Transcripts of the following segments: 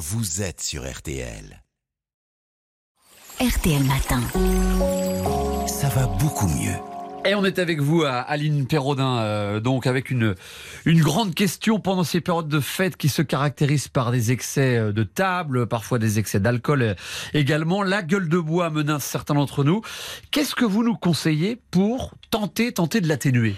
vous êtes sur RTL. RTL Matin. Ça va beaucoup mieux. Et on est avec vous, Aline Perraudin, euh, donc avec une, une grande question pendant ces périodes de fête qui se caractérisent par des excès euh, de table, parfois des excès d'alcool euh, également. La gueule de bois menace certains d'entre nous. Qu'est-ce que vous nous conseillez pour tenter, tenter de l'atténuer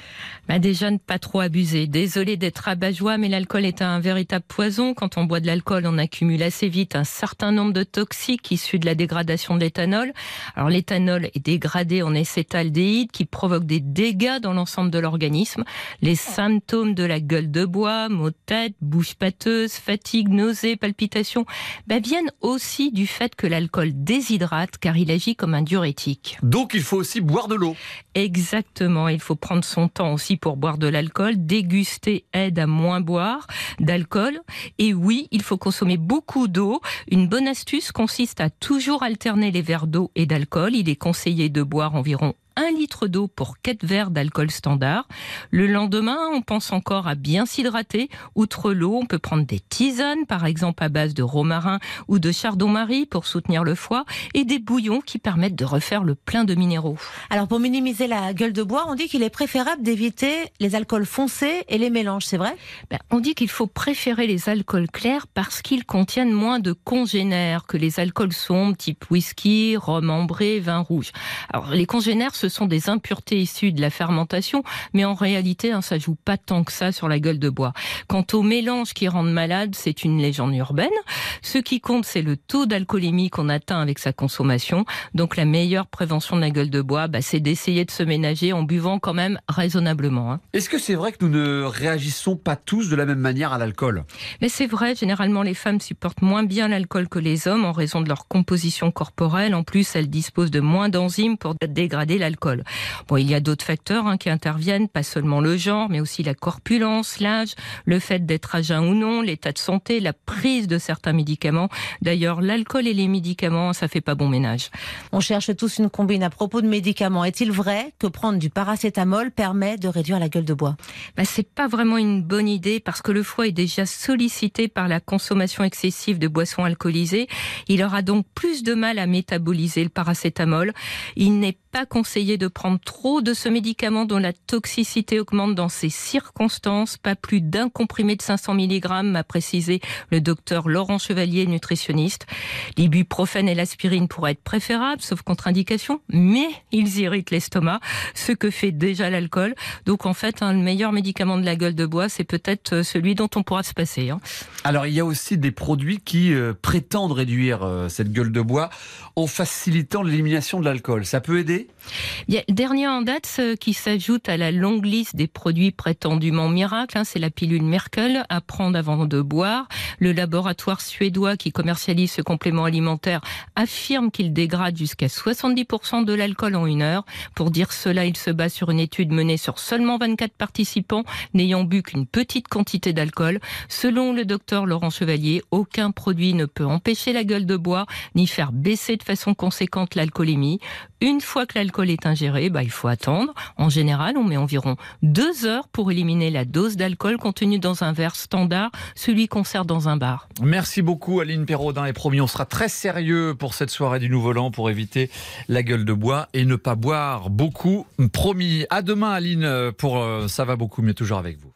bah Déjà, ne pas trop abuser. Désolé d'être abat-joie, mais l'alcool est un véritable poison. Quand on boit de l'alcool, on accumule assez vite un certain nombre de toxiques issus de la dégradation de l'éthanol. Alors l'éthanol est dégradé en acétaldéhyde qui provoque des dégâts dans l'ensemble de l'organisme. Les symptômes de la gueule de bois, maux de tête, bouche pâteuse, fatigue, nausées, palpitations, bah, viennent aussi du fait que l'alcool déshydrate car il agit comme un diurétique. Donc il faut aussi boire de l'eau. Exactement, il faut prendre son temps aussi pour boire de l'alcool. Déguster aide à moins boire d'alcool. Et oui, il faut consommer beaucoup d'eau. Une bonne astuce consiste à toujours alterner les verres d'eau et d'alcool. Il est conseillé de boire environ 1 litre d'eau pour 4 verres d'alcool standard. Le lendemain, on pense encore à bien s'hydrater. Outre l'eau, on peut prendre des tisanes, par exemple à base de romarin ou de chardon-marie pour soutenir le foie, et des bouillons qui permettent de refaire le plein de minéraux. Alors pour minimiser la gueule de bois, on dit qu'il est préférable d'éviter les alcools foncés et les mélanges, c'est vrai? Ben, On dit qu'il faut préférer les alcools clairs parce qu'ils contiennent moins de congénères que les alcools sombres type whisky, rhum ambré, vin rouge. Alors les congénères ce sont des impuretés issues de la fermentation, mais en réalité, hein, ça joue pas tant que ça sur la gueule de bois. Quant aux mélanges qui rendent malade, c'est une légende urbaine. Ce qui compte, c'est le taux d'alcoolémie qu'on atteint avec sa consommation. Donc la meilleure prévention de la gueule de bois, bah, c'est d'essayer de se ménager en buvant quand même raisonnablement. Hein. Est-ce que c'est vrai que nous ne réagissons pas tous de la même manière à l'alcool? Mais c'est vrai, généralement les femmes supportent moins bien l'alcool que les hommes en raison de leur composition corporelle. En plus, elles disposent de moins d'enzymes pour dégrader l'alcool Bon, il y a d'autres facteurs hein, qui interviennent, pas seulement le genre, mais aussi la corpulence, l'âge, le fait d'être à jeun ou non, l'état de santé, la prise de certains médicaments. D'ailleurs, l'alcool et les médicaments, ça fait pas bon ménage. On cherche tous une combine à propos de médicaments. Est-il vrai que prendre du paracétamol permet de réduire la gueule de bois? Bah, C'est pas vraiment une bonne idée parce que le foie est déjà sollicité par la consommation excessive de boissons alcoolisées. Il aura donc plus de mal à métaboliser le paracétamol. Il n'est pas conseillé de prendre trop de ce médicament dont la toxicité augmente dans ces circonstances. Pas plus d'un comprimé de 500 mg, m'a précisé le docteur Laurent Chevalier, nutritionniste. L'ibuprofène et l'aspirine pourraient être préférables, sauf contre-indication, mais ils irritent l'estomac, ce que fait déjà l'alcool. Donc en fait, hein, le meilleur médicament de la gueule de bois, c'est peut-être euh, celui dont on pourra se passer. Hein. Alors il y a aussi des produits qui euh, prétendent réduire euh, cette gueule de bois en facilitant l'élimination de l'alcool. Ça peut aider? Dernier en date ce qui s'ajoute à la longue liste des produits prétendument miracles, hein, c'est la pilule Merkel à prendre avant de boire. Le laboratoire suédois qui commercialise ce complément alimentaire affirme qu'il dégrade jusqu'à 70% de l'alcool en une heure. Pour dire cela, il se base sur une étude menée sur seulement 24 participants n'ayant bu qu'une petite quantité d'alcool. Selon le docteur Laurent Chevalier, aucun produit ne peut empêcher la gueule de bois ni faire baisser de façon conséquente l'alcoolémie. Une fois que l'alcool est ingéré, bah, il faut attendre. En général, on met environ deux heures pour éliminer la dose d'alcool contenue dans un verre standard, celui qu'on sert dans un Merci beaucoup Aline Perraudin et promis, on sera très sérieux pour cette soirée du Nouvel An pour éviter la gueule de bois et ne pas boire beaucoup. Promis. À demain Aline pour euh, Ça va beaucoup mieux toujours avec vous.